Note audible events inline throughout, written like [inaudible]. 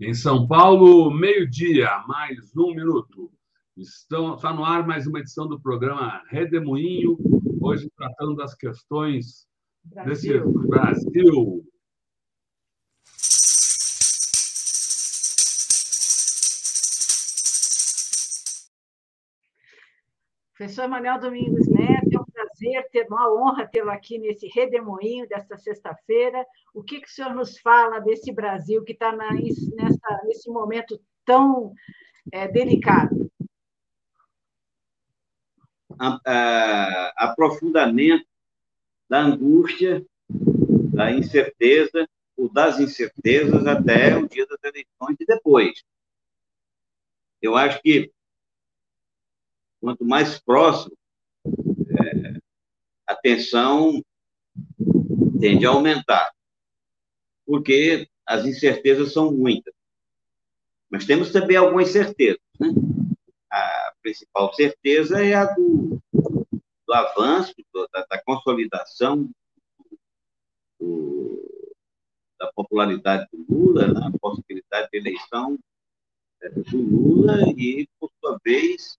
Em São Paulo, meio-dia, mais um minuto. Estão, está no ar mais uma edição do programa Redemoinho, hoje tratando das questões Brasil. desse Brasil. Professor Manuel Domingos Neto, é um prazer, ter uma honra tê-lo aqui nesse redemoinho desta sexta-feira. O que, que o senhor nos fala desse Brasil que está nesse momento tão é, delicado? A, a, aprofundamento da angústia, da incerteza, ou das incertezas até o dia das eleições e depois. Eu acho que quanto mais próximo, é, a tensão tende a aumentar, porque as incertezas são muitas. Mas temos também algumas certezas. Né? A principal certeza é a do, do avanço, do, da, da, consolidação do, da popularidade do Lula, né? a possibilidade de eleição é, do Lula e, por sua vez,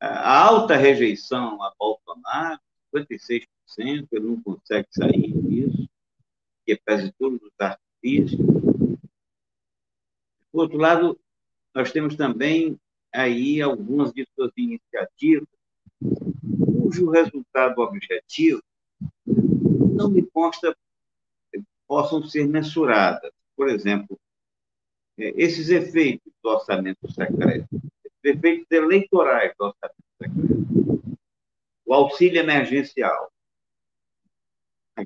a alta rejeição a Bolsonaro, 56%, ele não consegue sair disso, que pese todos os artifícios. Por outro lado, nós temos também aí algumas de suas iniciativas cujo resultado objetivo não me consta possam ser mensuradas. Por exemplo, é, esses efeitos do orçamento secreto, efeitos eleitorais do orçamento. O auxílio emergencial.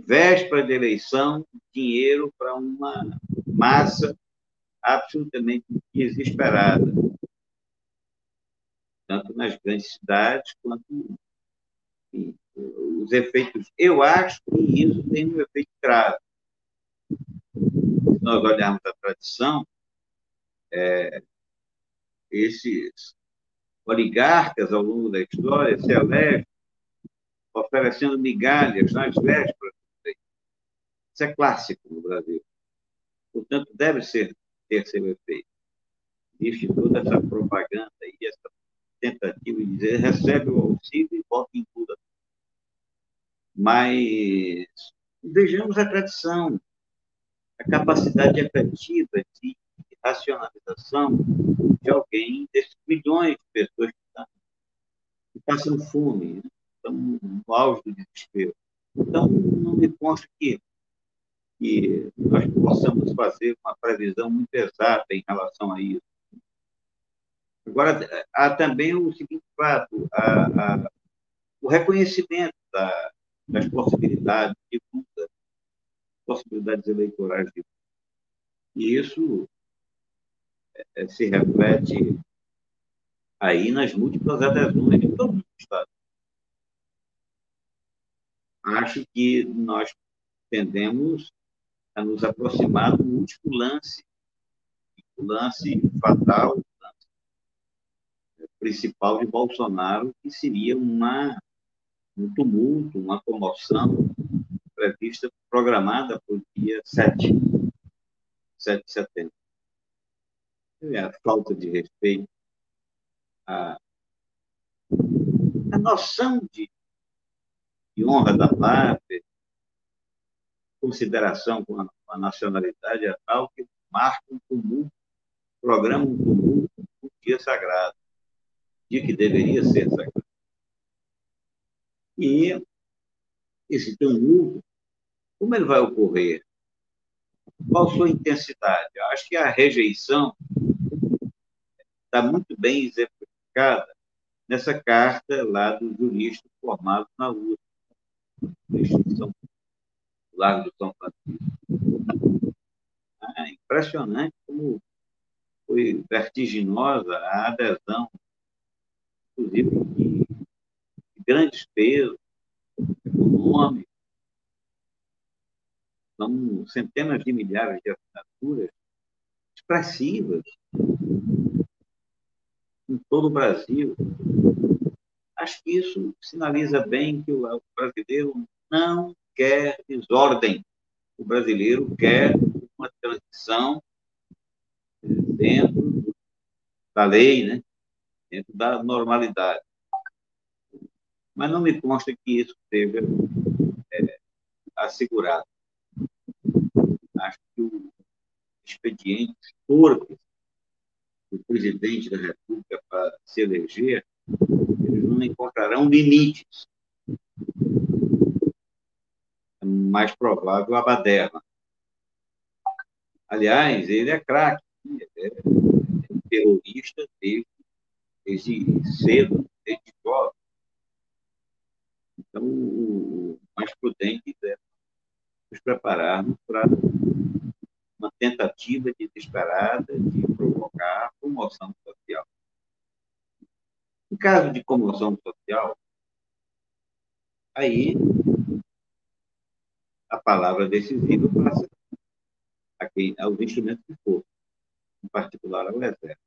Véspera de eleição, dinheiro para uma massa absolutamente desesperada, tanto nas grandes cidades quanto enfim, os efeitos. Eu acho que isso tem um efeito grave. Se nós olharmos a tradição, é, esses oligarcas ao longo da história se elegem oferecendo migalhas nas vésperas. Isso é clássico no Brasil. Portanto, deve ser, ter seu efeito. Existe toda essa propaganda e essa tentativa de dizer recebe o auxílio e volta em tudo. Mas vejamos a tradição, a capacidade efetiva de racionalização de alguém, desses milhões de pessoas que, estão, que passam fome, né? estão no auge do desespero. Então, não me consta que, que nós possamos fazer uma previsão muito exata em relação a isso. Agora, há também o seguinte fato, a, a, o reconhecimento da, das possibilidades de luta, possibilidades eleitorais de E isso se reflete aí nas múltiplas adesões de todos os estados. Acho que nós tendemos a nos aproximar do último lance, o lance fatal, o lance principal de Bolsonaro, que seria uma, um tumulto, uma comoção prevista, programada para o dia 7, 7 de setembro é a falta de respeito, a, a noção de, de honra da pátria, consideração com a, com a, nacionalidade é tal que marca um tumulto, programa um tumulto, um dia sagrado, dia que deveria ser sagrado. E esse tumulto, como ele vai ocorrer? Qual sua intensidade? Eu acho que a rejeição está muito bem exemplificada nessa carta lá do jurista formado na USP, na Lago do São Francisco. É impressionante como foi vertiginosa a adesão, inclusive de, de grandes pesos econômicos. São centenas de milhares de assinaturas expressivas todo o Brasil. Acho que isso sinaliza bem que o brasileiro não quer desordem. O brasileiro quer uma transição dentro da lei, né? dentro da normalidade. Mas não me consta que isso seja é, assegurado. Acho que o expediente torpe do presidente da República para se eleger, eles não encontrarão limites. É mais provável a baderna. Aliás, ele é craque, é terrorista desde, desde cedo, desde jovem. Então, o mais prudente é nos prepararmos para uma tentativa desesperada de provocar comoção social. Em caso de comoção social, aí a palavra decisiva passa a quem, aos instrumentos de força, em particular ao exército.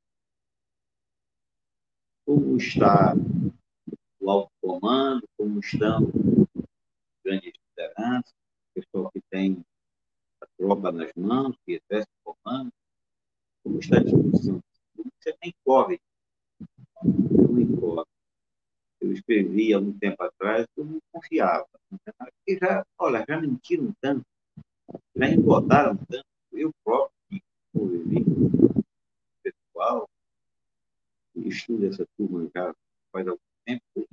Como está o alto comando, como estão grandes lideranças, pessoal que tem nas mãos, que exerce o comando, como está a disposição. Você nem corre. Não corre. Eu escrevi há um tempo atrás eu não confiava. Porque já, olha, já mentiram tanto, já engordaram tanto. Eu próprio, que com pessoal, estudo essa turma já faz algum tempo,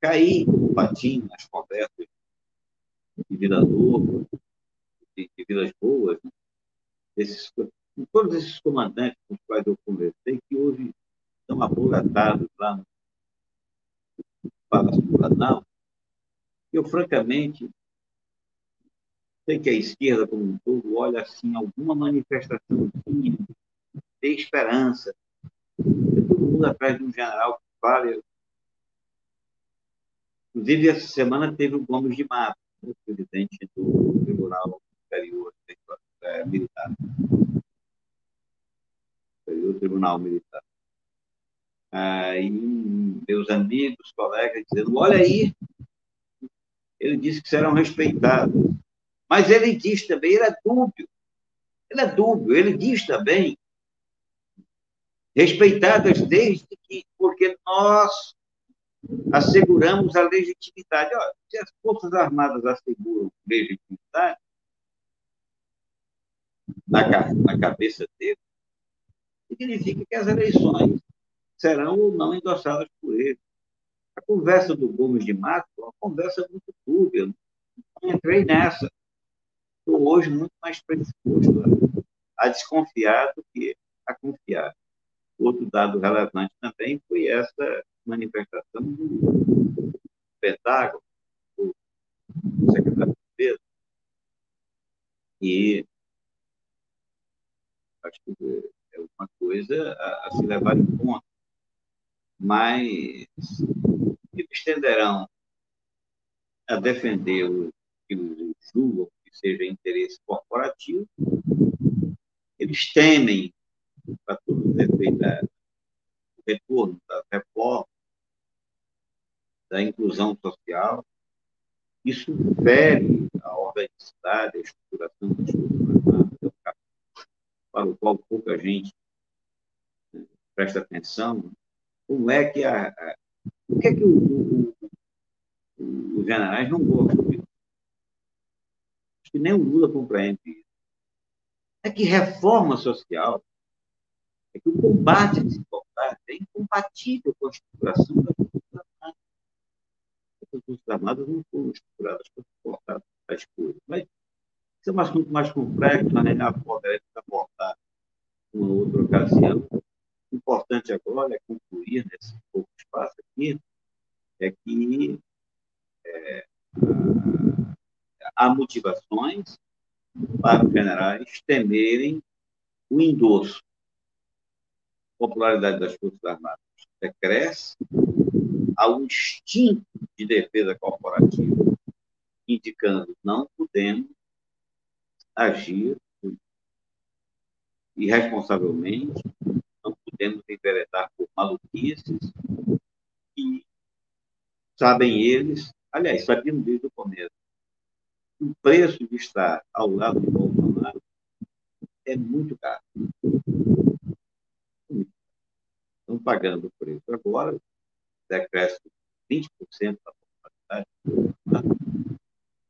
caí no patinho nas conversas de Vida Nova, de, de Vilas Boas, né? Esses, todos esses comandantes com os quais eu conversei, que hoje estão aboletados lá no Palácio do Planalto, eu, francamente, sei que a esquerda como um todo olha assim alguma manifestação de esperança. Todo mundo atrás de um general que fale. Inclusive, essa semana teve o Gomes de Mato, o presidente do Tribunal Superior é, Militar. Superior Tribunal Militar. Aí, meus amigos, colegas, dizendo: olha aí, ele disse que serão respeitados. Mas ele diz também, ele é dúbio. Ele é dúbio, ele diz também, respeitadas desde que, porque nós asseguramos a legitimidade. Olha, se as Forças Armadas asseguram legitimidade, na, na cabeça dele, significa que as eleições serão ou não endossadas por ele. A conversa do Gomes de Mato é uma conversa muito dúbia. Não entrei nessa. Estou hoje muito mais predisposto a, a desconfiar do que a confiar. Outro dado relevante também foi essa manifestação do Pentágono, do secretário de Defesa, e acho que é uma coisa a, a se levar em conta. Mas eles tenderão a defender o que julgam que seja interesse corporativo, eles temem, para todos os efeitos, o retorno da reforma, da inclusão social. Isso fere a organicidade, a estruturação das coisas para o qual pouca gente presta atenção. Como é que a, o que é que o, o, os generais não gostam disso? Acho que nem o Lula compreende isso. É que reforma social, é que o combate à desigualdade é incompatível com a estruturação da as Forças Armadas não foram estruturadas para suportar as coisas. Mas isso é um assunto mais complexo, na realidade, poderemos abordar uma outra ocasião. O importante agora é concluir nesse pouco espaço aqui, é que é, há motivações para os generais temerem o endosso. A popularidade das Forças Armadas decresce, há um instinto de defesa corporativa indicando não podemos agir irresponsavelmente, não que enveredar por maluquices e sabem eles, aliás, sabiam desde o começo, o preço de estar ao lado de Bolsonaro é muito caro. Estão pagando o preço agora, decréscimo 20% da popularidade.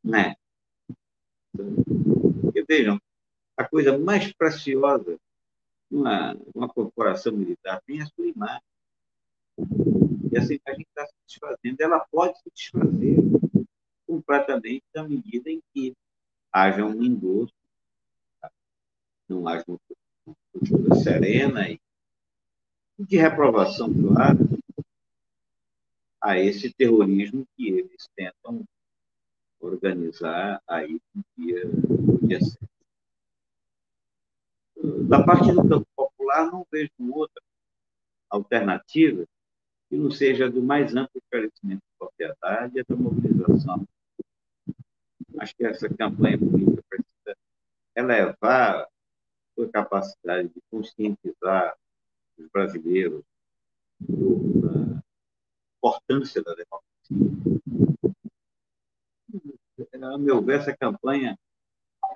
Né? Porque, vejam, a coisa mais preciosa uma, uma corporação militar tem a sua imagem. E essa imagem está se desfazendo. Ela pode se desfazer completamente na medida em que haja um endosso, não haja uma postura serena e de reprovação clara a esse terrorismo que eles tentam organizar aí no dia, no dia 7. Da parte do campo popular, não vejo outra alternativa que não seja do mais amplo esclarecimento de propriedade e da mobilização. Acho que essa campanha política precisa elevar sua capacidade de conscientizar os brasileiros da importância da democracia. A meu ver, essa campanha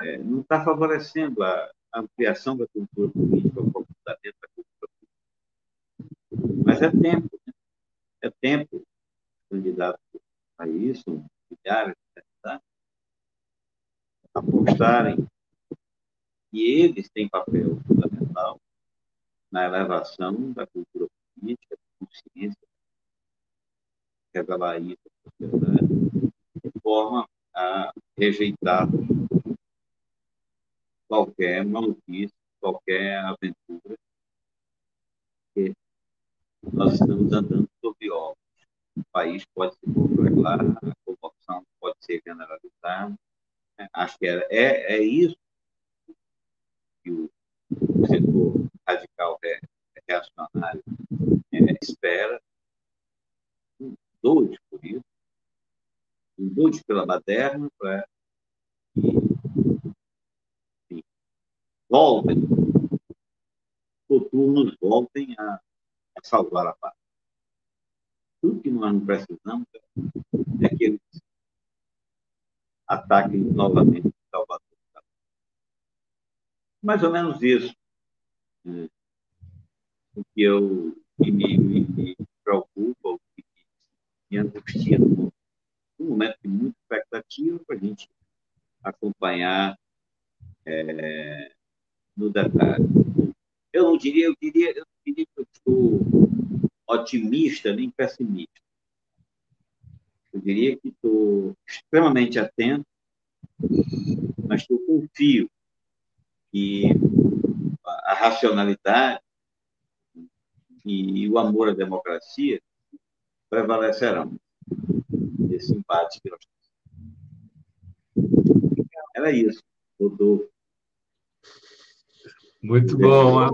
é, não está favorecendo a, ampliação da cultura política, o aprofundamento da cultura política. Mas é tempo, né? é tempo candidatos a isso, milhares de candidatos, apostarem e eles têm papel fundamental na elevação da cultura política, da consciência, revelar isso à sociedade, de forma a rejeitar qualquer maluquice, qualquer aventura, nós estamos andando sobre ovos. O país pode se congelar, a corrupção pode ser generalizada. Acho que é, é, isso que o, o setor radical reacionário é, espera. Doido por isso. Doido pela baderna para voltem, noturnos voltem a, a salvar a paz. Tudo que nós não precisamos é que eles ataquem novamente Salvador. Mais ou menos isso. Né? O que eu que me, me, me preocupa, o que me angustia no um momento de muita expectativa para a gente acompanhar é, no detalhe. Eu não diria, eu diria, eu diria que eu estou otimista nem pessimista. Eu diria que estou extremamente atento, mas eu confio que a racionalidade e o amor à democracia prevalecerão nesse embate que nós temos. Era isso, Rodolfo. Muito bom,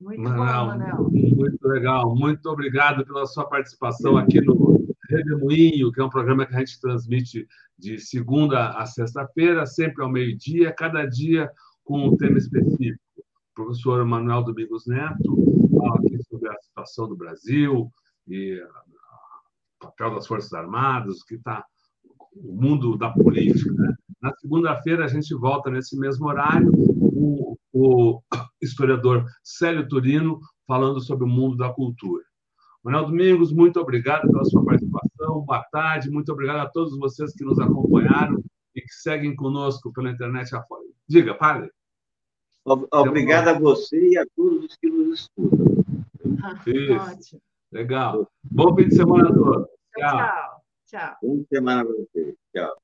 Muito Manel, bom, Manel. Muito legal. Muito obrigado pela sua participação aqui no Redemoinho, que é um programa que a gente transmite de segunda a sexta-feira, sempre ao meio-dia, cada dia com um tema específico. O professor Manuel Domingos Neto fala aqui sobre a situação do Brasil e papel das Forças Armadas, o que está o mundo da política. Né? Na segunda-feira, a gente volta nesse mesmo horário, com o [coughs] historiador Célio Turino falando sobre o mundo da cultura. Manuel Domingos, muito obrigado pela sua participação. Boa tarde. Muito obrigado a todos vocês que nos acompanharam e que seguem conosco pela internet afora. Diga, padre. Obrigado a você e a todos os que nos escutam. Isso. Legal. Bom fim de semana a todos. Tchau. Tchau. Bom fim de semana para vocês. Tchau.